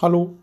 Hallo.